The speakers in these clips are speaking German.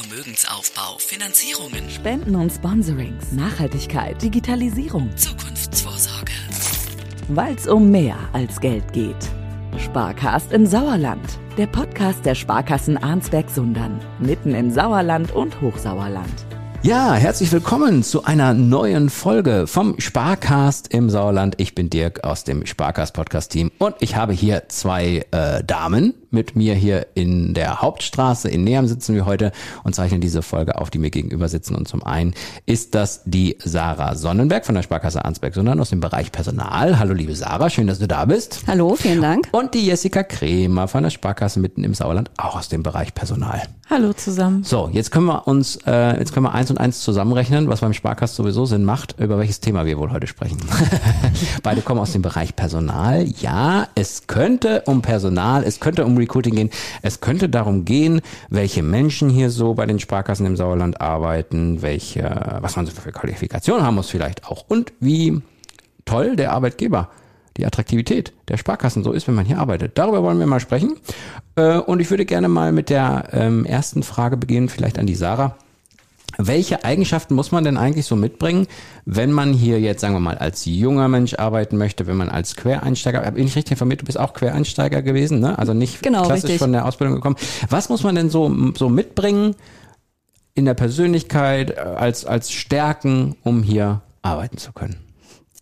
Vermögensaufbau, Finanzierungen, Spenden und Sponsorings, Nachhaltigkeit, Digitalisierung, Zukunftsvorsorge. weil es um mehr als Geld geht. Sparkast im Sauerland, der Podcast der Sparkassen Arnsberg-Sundern, mitten im Sauerland und Hochsauerland. Ja, herzlich willkommen zu einer neuen Folge vom Sparcast im Sauerland. Ich bin Dirk aus dem Sparcast Podcast Team und ich habe hier zwei äh, Damen mit mir hier in der Hauptstraße. In Neheim sitzen wir heute und zeichnen diese Folge auf, die mir gegenüber sitzen. Und zum einen ist das die Sarah Sonnenberg von der Sparkasse Arnsberg, sondern aus dem Bereich Personal. Hallo liebe Sarah, schön, dass du da bist. Hallo, vielen Dank. Und die Jessica Kremer von der Sparkasse mitten im Sauerland, auch aus dem Bereich Personal. Hallo zusammen. So, jetzt können wir uns, äh, jetzt können wir eins und eins zusammenrechnen, was beim Sparkast sowieso Sinn macht, über welches Thema wir wohl heute sprechen. Beide kommen aus dem Bereich Personal. Ja, es könnte um Personal, es könnte um Recruiting gehen, es könnte darum gehen, welche Menschen hier so bei den Sparkassen im Sauerland arbeiten, welche, was man so für Qualifikationen haben muss vielleicht auch und wie toll der Arbeitgeber die Attraktivität der Sparkassen so ist, wenn man hier arbeitet. Darüber wollen wir mal sprechen. Äh, Und ich würde gerne mal mit der ähm, ersten Frage beginnen, vielleicht an die Sarah. Welche Eigenschaften muss man denn eigentlich so mitbringen, wenn man hier jetzt, sagen wir mal, als junger Mensch arbeiten möchte, wenn man als Quereinsteiger, habe ich nicht richtig informiert, du bist auch Quereinsteiger gewesen, ne? Also nicht Genau, klassisch richtig. von der Ausbildung gekommen. Was muss man denn so, so mitbringen in der Persönlichkeit, äh, als, als Stärken, um hier arbeiten zu können?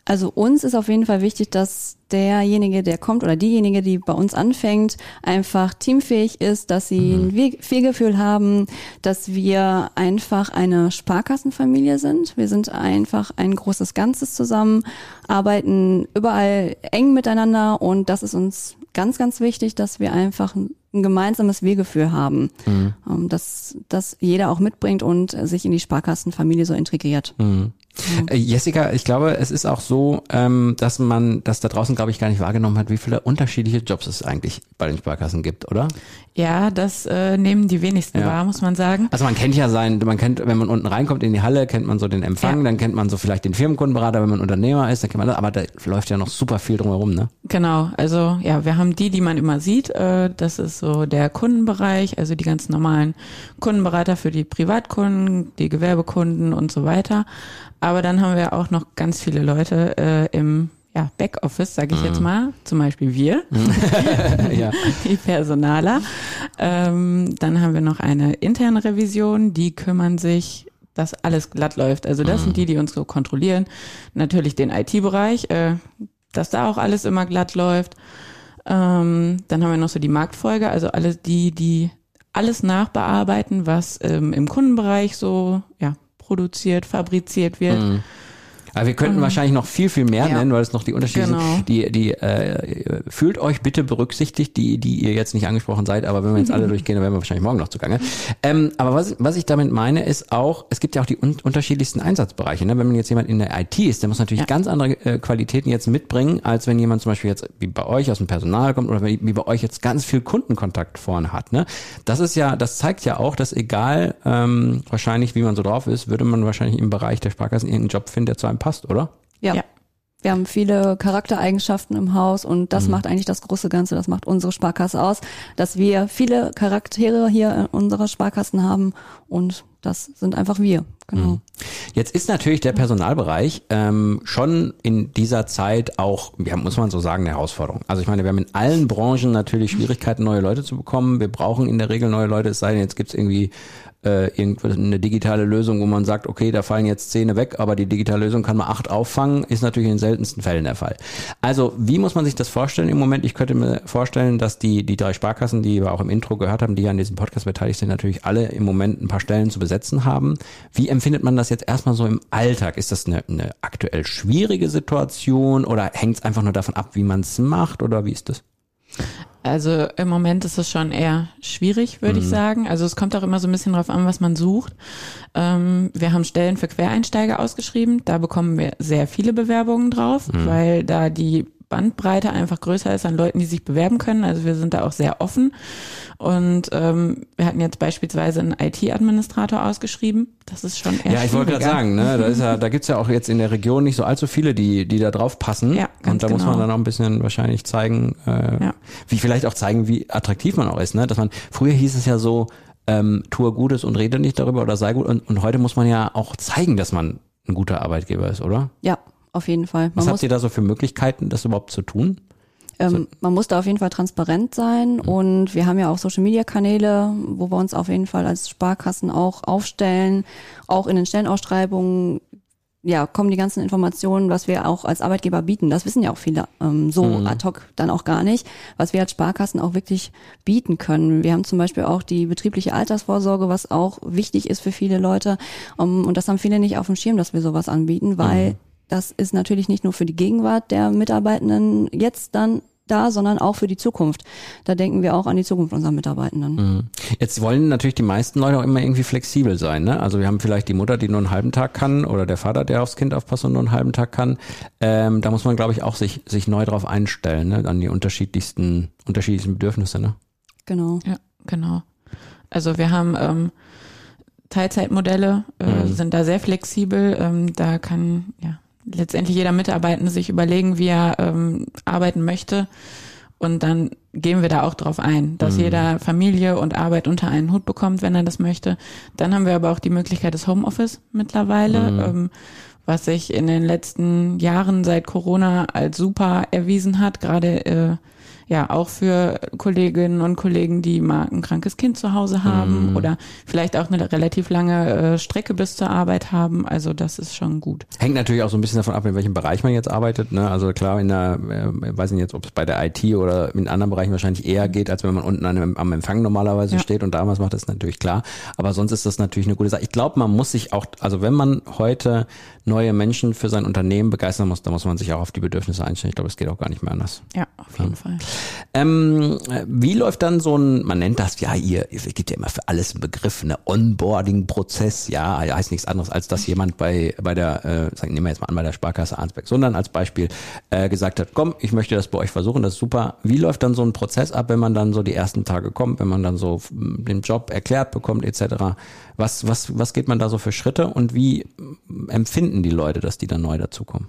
Also uns ist auf jeden Fall wichtig, dass derjenige, der kommt oder diejenige, die bei uns anfängt, einfach teamfähig ist, dass sie ein We- Fehlgefühl haben, dass wir einfach eine Sparkassenfamilie sind. Wir sind einfach ein großes Ganzes zusammen, arbeiten überall eng miteinander und das ist uns ganz, ganz wichtig, dass wir einfach ein ein gemeinsames Wegefühl haben, ähm, dass, dass jeder auch mitbringt und sich in die Sparkassenfamilie so integriert. Äh, Jessica, ich glaube, es ist auch so, ähm, dass man das da draußen, glaube ich, gar nicht wahrgenommen hat, wie viele unterschiedliche Jobs es eigentlich bei den Sparkassen gibt, oder? Ja, das äh, nehmen die wenigsten Ja. wahr, muss man sagen. Also man kennt ja sein, man kennt, wenn man unten reinkommt in die Halle, kennt man so den Empfang, Ja. dann kennt man so vielleicht den Firmenkundenberater, wenn man Unternehmer ist, dann kennt man das, aber da läuft ja noch super viel drumherum, ne? Genau, also ja, wir haben die, die man immer sieht. Äh, das ist so der Kundenbereich, also die ganz normalen Kundenberater für die Privatkunden, die Gewerbekunden und so weiter. Aber dann haben wir auch noch ganz viele Leute äh, im ja, Backoffice, sage ich jetzt mal, zum Beispiel wir, ja. die Personaler. Ähm, dann haben wir noch eine interne Revision, die kümmern sich, dass alles glatt läuft. Also das sind die, die uns so kontrollieren. Natürlich den IT-Bereich, äh, dass da auch alles immer glatt läuft. Ähm, dann haben wir noch so die Marktfolge, also alle die, die alles nachbearbeiten, was ähm, im Kundenbereich so ja, produziert, fabriziert wird. Aber wir könnten wahrscheinlich noch viel, viel mehr Ja. nennen, weil es noch die Unterschiede Genau. sind. Die, die, äh, fühlt euch bitte berücksichtigt, die, die ihr jetzt nicht angesprochen seid, aber wenn wir jetzt alle durchgehen, dann werden wir wahrscheinlich morgen noch zugange. Ähm, aber was, was ich damit meine, ist auch, es gibt ja auch die un unterschiedlichsten Einsatzbereiche. Ne? Wenn man jetzt jemand in der IT ist, der muss natürlich Ja. ganz andere äh, Qualitäten jetzt mitbringen, als wenn jemand zum Beispiel jetzt wie bei euch aus dem Personal kommt oder wie, wie bei euch jetzt ganz viel Kundenkontakt vorne hat. Ne? Das ist ja, das zeigt ja auch, dass egal ähm, wahrscheinlich, wie man so drauf ist, würde man wahrscheinlich im Bereich der Sparkassen irgendeinen Job finden, der zu einem passt, oder? Ja. Ja. Wir haben viele Charaktereigenschaften im Haus und das macht eigentlich das große Ganze, das macht unsere Sparkasse aus, dass wir viele Charaktere hier in unserer Sparkassen haben und das sind einfach wir. Genau. Jetzt ist natürlich der Personalbereich ähm, schon in dieser Zeit auch, ja, muss man so sagen, eine Herausforderung. Also ich meine, wir haben in allen Branchen natürlich Schwierigkeiten, neue Leute zu bekommen. Wir brauchen in der Regel neue Leute, es sei denn, jetzt gibt's irgendwie äh, eine digitale Lösung, wo man sagt, okay, da fallen jetzt Zähne weg, aber die digitale Lösung kann mal acht auffangen, ist natürlich in den seltensten Fällen der Fall. Also wie muss man sich das vorstellen im Moment? Ich könnte mir vorstellen, dass die, die drei Sparkassen, die wir auch im Intro gehört haben, die an diesem Podcast beteiligt sind, natürlich alle im Moment ein paar Stellen zu besetzen haben. Wie empfindet man das jetzt erstmal so im Alltag? Ist das eine, eine aktuell schwierige Situation oder hängt es einfach nur davon ab, wie man es macht oder wie ist das? Also im Moment ist es schon eher schwierig, würde ich sagen. Also es kommt auch immer so ein bisschen drauf an, was man sucht. Ähm, wir haben Stellen für Quereinsteiger ausgeschrieben. Da bekommen wir sehr viele Bewerbungen drauf, weil da die Bandbreite einfach größer ist an Leuten, die sich bewerben können. Also wir sind da auch sehr offen. Und ähm, wir hatten jetzt beispielsweise einen IT-Administrator ausgeschrieben. Das ist schon eher Ja, ich wollte gerade sagen, ne, da ist ja, da gibt's ja auch jetzt in der Region nicht so allzu viele, die, die da drauf passen. Ja, ganz Und da muss man genau. dann auch ein bisschen wahrscheinlich zeigen, äh, Ja. wie vielleicht auch zeigen, wie attraktiv man auch ist, ne? Dass man, früher hieß es ja so, ähm, tue Gutes und rede nicht darüber oder sei gut. Und, und heute muss man ja auch zeigen, dass man ein guter Arbeitgeber ist, oder? Ja, auf jeden Fall. Man Was habt ihr da so für Möglichkeiten, das überhaupt zu tun? ähm, man muss da auf jeden Fall transparent sein Mhm. und wir haben ja auch Social Media Kanäle, wo wir uns auf jeden Fall als Sparkassen auch aufstellen, auch in den Stellenausschreibungen. Ja, kommen die ganzen Informationen, was wir auch als Arbeitgeber bieten. Das wissen ja auch viele ähm, so Mhm. ad hoc dann auch gar nicht, was wir als Sparkassen auch wirklich bieten können. Wir haben zum Beispiel auch die betriebliche Altersvorsorge, was auch wichtig ist für viele Leute. Um, und das haben viele nicht auf dem Schirm, dass wir sowas anbieten, weil das ist natürlich nicht nur für die Gegenwart der Mitarbeitenden jetzt dann da, sondern auch für die Zukunft. Da denken wir auch an die Zukunft unserer Mitarbeitenden. Mhm. Jetzt wollen natürlich die meisten Leute auch immer irgendwie flexibel sein. Ne? Also wir haben vielleicht die Mutter, die nur einen halben Tag kann oder der Vater, der aufs Kind aufpasst und nur einen halben Tag kann. Ähm, da muss man, glaube ich, auch sich, sich neu drauf einstellen, ne? an die unterschiedlichsten, unterschiedlichsten Bedürfnisse. Ne? Genau. Ja, genau. Also wir haben ähm, Teilzeitmodelle, äh, Mhm. sind da sehr flexibel. Ähm, da kann ja letztendlich jeder Mitarbeitende sich überlegen, wie er ähm, arbeiten möchte. Und dann gehen wir da auch drauf ein, dass Mhm. jeder Familie und Arbeit unter einen Hut bekommt, wenn er das möchte. Dann haben wir aber auch die Möglichkeit des Homeoffice mittlerweile, Mhm. ähm, was sich in den letzten Jahren seit Corona als super erwiesen hat, gerade äh, ja auch für Kolleginnen und Kollegen, die mal ein krankes Kind zu Hause haben Mhm. oder vielleicht auch eine relativ lange äh, Strecke bis zur Arbeit haben. Also das ist schon gut. Hängt natürlich auch so ein bisschen davon ab, in welchem Bereich man jetzt arbeitet. Ne? Also klar, in der, äh, weiß nicht jetzt, ob es bei der IT oder in anderen Bereichen wahrscheinlich eher geht, als wenn man unten an, am Empfang normalerweise Ja. steht und damals macht das natürlich klar. Aber sonst ist das natürlich eine gute Sache. Ich glaube, man muss sich auch, also wenn man heute neue Menschen für sein Unternehmen begeistern muss, dann muss man sich auch auf die Bedürfnisse einstellen. Ich glaube, es geht auch gar nicht mehr anders. Ja, auf jeden Fall. Ähm, äh, wie läuft dann so ein, man nennt das ja ihr, es gibt ja immer für alles einen Begriff, ne Onboarding-Prozess, ja, heißt nichts anderes, als dass jemand bei, bei der, äh, sagen, nehmen wir jetzt mal an, bei der Sparkasse Arnsberg, sondern als Beispiel äh, gesagt hat, komm, ich möchte das bei euch versuchen, das ist super. Wie läuft dann so ein Prozess ab, wenn man dann so die ersten Tage kommt, wenn man dann so mm, den Job erklärt bekommt, etc. Was, was, was geht man da so für Schritte und wie mm, empfinden die Leute, dass die dann neu dazukommen?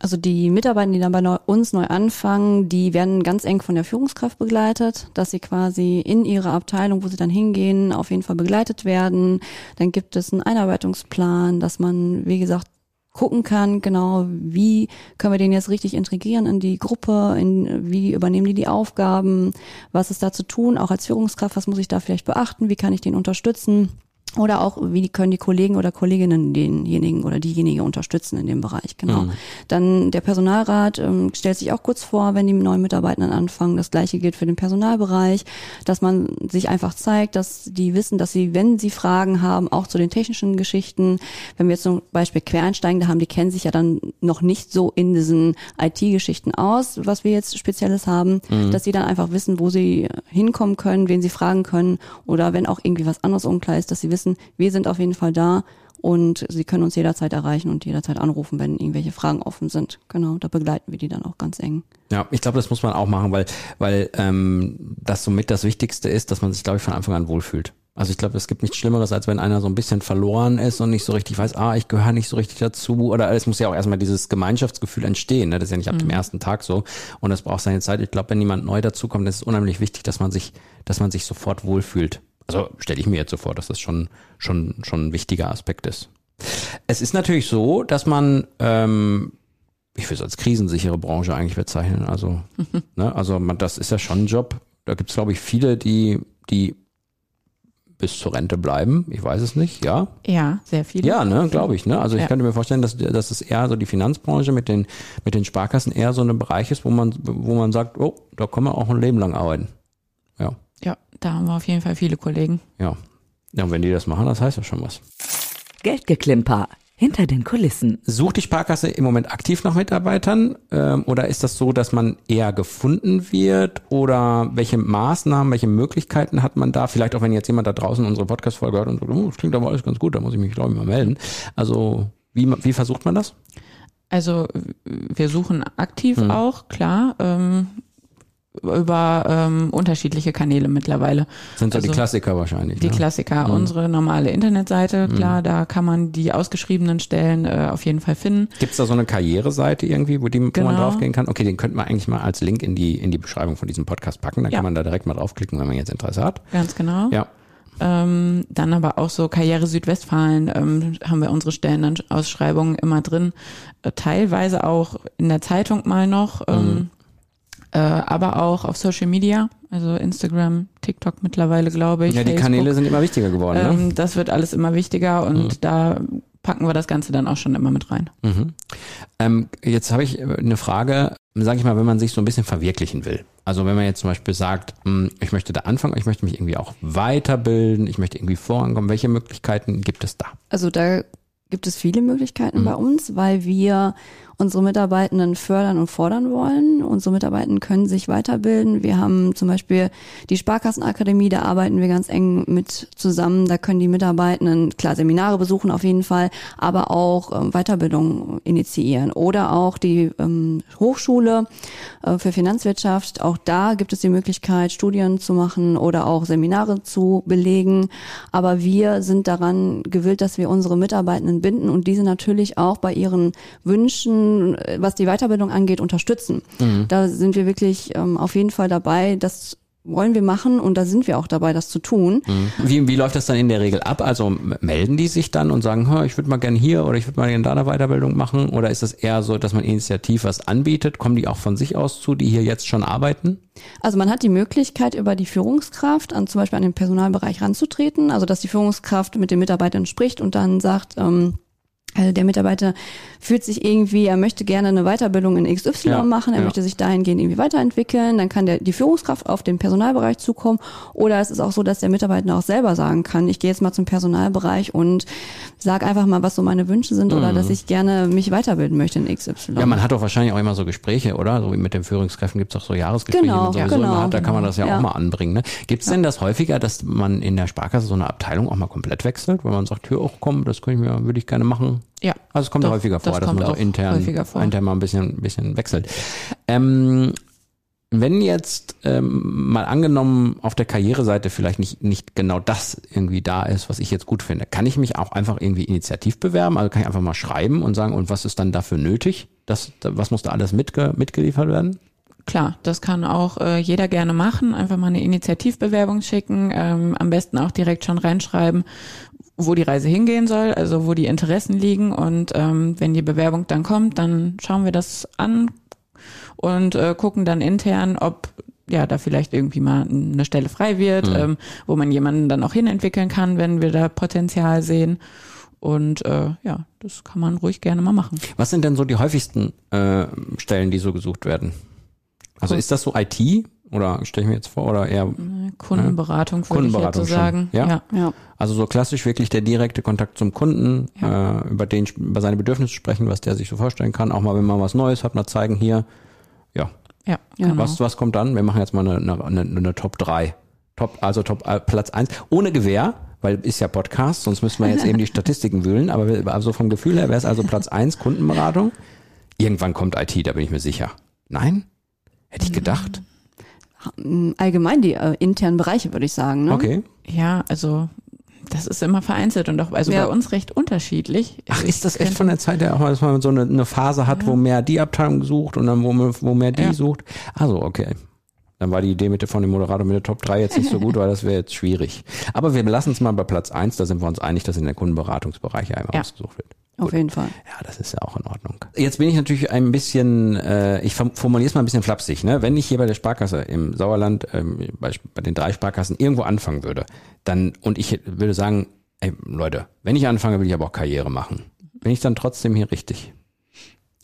Also die Mitarbeiter, die dann bei uns neu anfangen, die werden ganz eng von der Führungskraft begleitet, dass sie quasi in ihre Abteilung, wo sie dann hingehen, auf jeden Fall begleitet werden. Dann gibt es einen Einarbeitungsplan, dass man, wie gesagt, gucken kann, genau, wie können wir den jetzt richtig integrieren in die Gruppe, in, wie übernehmen die die Aufgaben, was ist da zu tun, auch als Führungskraft, was muss ich da vielleicht beachten, wie kann ich den unterstützen. Oder auch, wie können die Kollegen oder Kolleginnen denjenigen oder diejenige unterstützen in dem Bereich, genau. Dann der Personalrat ähm, stellt sich auch kurz vor, wenn die neuen Mitarbeitenden anfangen. Das gleiche gilt für den Personalbereich, dass man sich einfach zeigt, dass die wissen, dass sie, wenn sie Fragen haben, auch zu den technischen Geschichten, wenn wir jetzt zum Beispiel Quereinsteigende haben, die kennen sich ja dann noch nicht so in diesen IT-Geschichten aus, was wir jetzt Spezielles haben, dass sie dann einfach wissen, wo sie hinkommen können, wen sie fragen können oder wenn auch irgendwie was anderes unklar ist, dass sie wissen, wir sind auf jeden Fall da und sie können uns jederzeit erreichen und jederzeit anrufen, wenn irgendwelche Fragen offen sind. Genau, da begleiten wir die dann auch ganz eng. Ja, ich glaube, das muss man auch machen, weil, weil ähm, das somit das Wichtigste ist, dass man sich, glaube ich, von Anfang an wohlfühlt. Also ich glaube, es gibt nichts Schlimmeres, als wenn einer so ein bisschen verloren ist und nicht so richtig weiß, ah, ich gehöre nicht so richtig dazu. Oder es muss ja auch erstmal dieses Gemeinschaftsgefühl entstehen. Ne? Das ist ja nicht ab dem ersten Tag so. Und das braucht seine Zeit. Ich glaube, wenn jemand neu dazukommt, ist es unheimlich wichtig, dass man sich, dass man sich sofort wohlfühlt. Also stelle ich mir jetzt so vor, dass das schon, schon, schon ein wichtiger Aspekt ist. Es ist natürlich so, dass man ähm, ich würde es als krisensichere Branche eigentlich bezeichnen. Also, ne, also man, das ist ja schon ein Job. Da gibt es, glaube ich, viele, die, die bis zur Rente bleiben. Ich weiß es nicht, ja. Ja, sehr viele. Ja, ne, glaube ich. Ne? Also ich Ja. könnte mir vorstellen, dass, dass es eher so die Finanzbranche mit den, mit den Sparkassen eher so ein Bereich ist, wo man, wo man sagt, oh, da kann man auch ein Leben lang arbeiten. Ja, Ja, da haben wir auf jeden Fall viele Kollegen. ja. Ja, und wenn die das machen, das heißt ja schon was. Geldgeklimper hinter den Kulissen. Sucht die Sparkasse im Moment aktiv nach Mitarbeitern ähm, oder ist das so, dass man eher gefunden wird oder welche Maßnahmen, welche Möglichkeiten hat man da? Vielleicht auch, wenn jetzt jemand da draußen unsere Podcast-Folge hört und sagt, oh, das klingt aber alles ganz gut, da muss ich mich, glaube ich, mal melden. Also wie, wie versucht man das? Also wir suchen aktiv Mhm. auch, klar, ähm, über ähm, unterschiedliche Kanäle mittlerweile. Sind so die Also, Klassiker wahrscheinlich. Die ne? Klassiker, Mhm. unsere normale Internetseite, klar, da kann man die ausgeschriebenen Stellen äh, auf jeden Fall finden. Gibt es da so eine Karriereseite irgendwie, wo, die, wo man Genau. draufgehen kann? Okay, den könnte man eigentlich mal als Link in die, in die Beschreibung von diesem Podcast packen. Dann Ja. kann man da direkt mal draufklicken, wenn man jetzt Interesse hat. Ganz genau. Ja. Ähm, dann aber auch so Karriere Südwestfalen ähm, haben wir unsere Stellenausschreibungen immer drin. Äh, teilweise auch in der Zeitung mal noch, ähm, Mhm. Äh, aber auch auf Social Media, also Instagram, TikTok mittlerweile, glaube ich. Ja, die Facebook. Kanäle sind immer wichtiger geworden, ne? Ähm, das wird alles immer wichtiger und da packen wir das Ganze dann auch schon immer mit rein. Mhm. Ähm, jetzt habe ich eine Frage, sage ich mal, wenn man sich so ein bisschen verwirklichen will. Also wenn man jetzt zum Beispiel sagt, hm, ich möchte da anfangen, ich möchte mich irgendwie auch weiterbilden, ich möchte irgendwie vorankommen, welche Möglichkeiten gibt es da? Also da gibt es viele Möglichkeiten Mhm. bei uns, weil wir unsere Mitarbeitenden fördern und fordern wollen. Unsere Mitarbeitenden können sich weiterbilden. Wir haben zum Beispiel die Sparkassenakademie, da arbeiten wir ganz eng mit zusammen. Da können die Mitarbeitenden klar Seminare besuchen auf jeden Fall, aber auch ähm, Weiterbildung initiieren. Oder auch die ähm, Hochschule äh, für Finanzwirtschaft. Auch da gibt es die Möglichkeit, Studien zu machen oder auch Seminare zu belegen. Aber wir sind daran gewillt, dass wir unsere Mitarbeitenden binden und diese natürlich auch bei ihren Wünschen, äh, was die Weiterbildung angeht, unterstützen. Da sind wir wirklich ähm, auf jeden Fall dabei, das wollen wir machen und da sind wir auch dabei, das zu tun. Wie, wie läuft das dann in der Regel ab? Also melden die sich dann und sagen, "Hör, ich würde mal gerne hier oder ich würde mal gerne da eine Weiterbildung machen? Oder ist es eher so, dass man initiativ was anbietet? Kommen die auch von sich aus zu, die hier jetzt schon arbeiten? Also man hat die Möglichkeit, über die Führungskraft an zum Beispiel an den Personalbereich ranzutreten, also dass die Führungskraft mit den Mitarbeitern spricht und dann sagt, ähm, äh, der Mitarbeiter fühlt sich irgendwie, er möchte gerne eine Weiterbildung in XY Ja, machen, er ja. möchte sich dahingehend irgendwie weiterentwickeln, dann kann der, die Führungskraft auf den Personalbereich zukommen oder es ist auch so, dass der Mitarbeiter auch selber sagen kann, ich gehe jetzt mal zum Personalbereich und sag einfach mal, was so meine Wünsche sind oder dass ich gerne mich weiterbilden möchte in XY. Mhm. Ja, man hat doch wahrscheinlich auch immer so Gespräche, oder? So wie mit den Führungskräften gibt's auch so Jahresgespräche, Genau, die man sowieso genau, hat. Da kann man das ja, genau. auch Ja. mal anbringen. Ne? Gibt's denn das häufiger, dass man in der Sparkasse so eine Abteilung auch mal komplett wechselt, wenn man sagt, hier auch komm, das könnte ich mir, würde ich gerne machen? Ja. Also es kommt Doch, häufiger vor, das dass man so intern, intern mal ein bisschen, ein bisschen wechselt. Ähm, wenn jetzt ähm, mal angenommen auf der Karriereseite vielleicht nicht, nicht genau das irgendwie da ist, was ich jetzt gut finde, kann ich mich auch einfach irgendwie initiativ bewerben? Also kann ich einfach mal schreiben und sagen, und was ist dann dafür nötig? Das, da- was muss da alles mitge mitgeliefert werden? Klar, das kann auch äh, jeder gerne machen. Einfach mal eine Initiativbewerbung schicken. Ähm, am besten auch direkt schon reinschreiben, wo die Reise hingehen soll, also wo die Interessen liegen. Und ähm, wenn die Bewerbung dann kommt, dann schauen wir das an und äh, gucken dann intern, ob ja da vielleicht irgendwie mal eine Stelle frei wird, ähm, wo man jemanden dann auch hinentwickeln kann, wenn wir da Potenzial sehen. Und äh, ja, das kann man ruhig gerne mal machen. Was sind denn so die häufigsten äh, Stellen, die so gesucht werden? Also ist das so IT oder stelle ich mir jetzt vor oder eher Kundenberatung würde ich jetzt Kundenberatung so schon, sagen. ja? ja. Also so klassisch wirklich der direkte Kontakt zum Kunden, äh, über den über seine Bedürfnisse sprechen, was der sich so vorstellen kann. Auch mal, wenn man was Neues hat, mal zeigen hier. Ja, Ja, Ja. genau. was was kommt dann? Wir machen jetzt mal eine, eine, eine, eine Top 3. Top, also Top äh, Platz 1. Ohne Gewehr, weil ist ja Podcast, sonst müssten wir jetzt eben die Statistiken wühlen. Aber wir- also vom Gefühl her wäre es also Platz 1 Kundenberatung. Irgendwann kommt IT, da bin ich mir sicher. Nein? Hätte ich gedacht. Allgemein die äh, internen Bereiche, würde ich sagen. Ne? Okay. Ja, also das ist immer vereinzelt und auch also Ja. bei uns recht unterschiedlich. Ach, ist das echt von der Zeit her auch mal, dass man so eine, eine Phase hat, wo mehr die Abteilung sucht und dann wo, man- wo mehr die Ja. sucht? Also, okay. Dann war die Idee mit der, von dem Moderator mit der Top 3 jetzt nicht so gut, weil das wäre jetzt schwierig. Aber wir lassen es mal bei Platz 1, da sind wir uns einig, dass in der Kundenberatungsbereich einmal Ja. ausgesucht wird. Auf jeden Fall. Ja, das ist ja auch in Ordnung. Jetzt bin ich natürlich ein bisschen, äh, ich formuliere es mal ein bisschen flapsig, ne? Wenn ich hier bei der Sparkasse im Sauerland, ähm, bei, bei den drei Sparkassen irgendwo anfangen würde, dann, und ich würde sagen, ey, Leute, wenn ich anfange, will ich aber auch Karriere machen. Bin ich dann trotzdem hier richtig?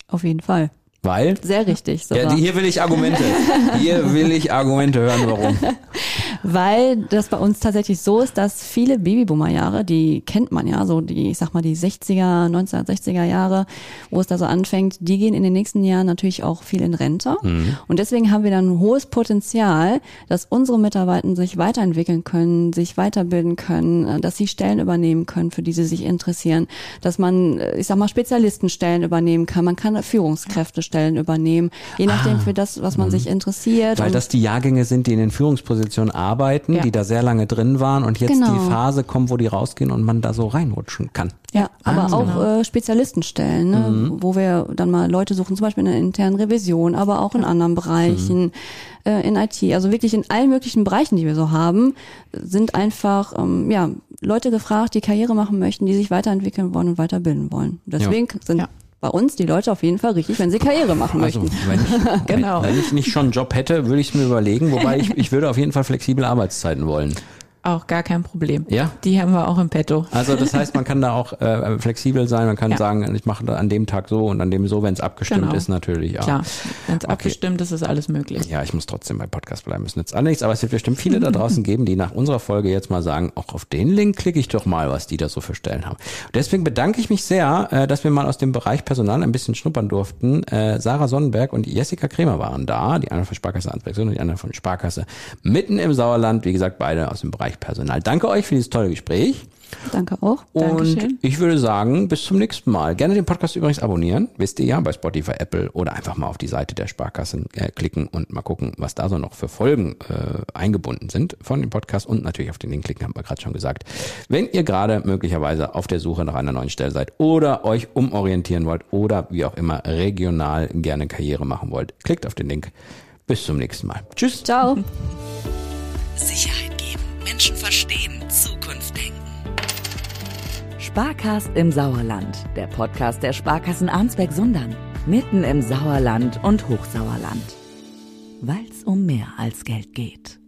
Auf jeden Fall. Weil? Sehr richtig. Ja, sogar. hier will ich Argumente. Hier will ich Argumente hören, warum. Weil das bei uns tatsächlich so ist, dass viele Babyboomer-Jahre, die kennt man ja, so die, ich sag mal, die 60er, 1960er Jahre, wo es da so anfängt, die gehen in den nächsten Jahren natürlich auch viel in Rente. Und deswegen haben wir dann ein hohes Potenzial, dass unsere Mitarbeiter sich weiterentwickeln können, sich weiterbilden können, äh, dass sie Stellen übernehmen können, für die sie sich interessieren, dass man, äh, ich sag mal, Spezialistenstellen übernehmen kann, man kann Führungskräftestellen übernehmen, je nachdem für das, was man sich interessiert. Weil das die Jahrgänge sind, die in den Führungspositionen arbeiten arbeiten, Ja. die da sehr lange drin waren und jetzt Genau. die Phase kommt, wo die rausgehen und man da so reinrutschen kann. Ja, aber Ah, auch genau. äh, Spezialistenstellen, ne, Mhm. wo wir dann mal Leute suchen, zum Beispiel in der internen Revision, aber auch in anderen Bereichen, Mhm. äh, in IT. Also wirklich in allen möglichen Bereichen, die wir so haben, sind einfach ähm, ja Leute gefragt, die Karriere machen möchten, die sich weiterentwickeln wollen und weiterbilden wollen. Deswegen sind Ja. Bei uns die Leute auf jeden Fall richtig, wenn sie Karriere machen Also, möchten. wenn ich, Genau. wenn, wenn ich nicht schon einen Job hätte, würde ich es mir überlegen, wobei ich, ich würde auf jeden Fall flexible Arbeitszeiten wollen. Auch gar kein Problem. Ja? Die haben wir auch im Petto. Also das heißt, man kann da auch äh, flexibel sein, man kann Ja. sagen, ich mache da an dem Tag so und an dem so, wenn es abgestimmt Genau. ist natürlich. Ja. Klar, wenn es Okay. abgestimmt ist, ist alles möglich. Ja, ich muss trotzdem bei Podcast bleiben, es nützt auch nichts, aber es wird bestimmt viele da draußen geben, die nach unserer Folge jetzt mal sagen, auch auf den Link klicke ich doch mal, was die da so für Stellen haben. Deswegen bedanke ich mich sehr, äh, dass wir mal aus dem Bereich Personal ein bisschen schnuppern durften. Äh, Sarah Sonnenberg und Jessica Kremer waren da, die eine von Sparkasse Ansberg und die andere von Sparkasse mitten im Sauerland, wie gesagt, beide aus dem Bereich Personal. Danke euch für dieses tolle Gespräch. Danke auch. Und Dankeschön. ich würde sagen, bis zum nächsten Mal. Gerne den Podcast übrigens abonnieren, wisst ihr ja, bei Spotify, Apple oder einfach mal auf die Seite der Sparkassen äh, klicken und mal gucken, was da so noch für Folgen äh, eingebunden sind von dem Podcast und natürlich auf den Link klicken, haben wir gerade schon gesagt. Wenn ihr gerade möglicherweise auf der Suche nach einer neuen Stelle seid oder euch umorientieren wollt oder wie auch immer regional gerne Karriere machen wollt, klickt auf den Link. Bis zum nächsten Mal. Tschüss. Ciao. Sicherheit Menschen verstehen, Zukunft denken. Sparkast im Sauerland, der Podcast der Sparkassen Arnsberg-Sundern. Mitten im Sauerland und Hochsauerland. Weil's um mehr als Geld geht.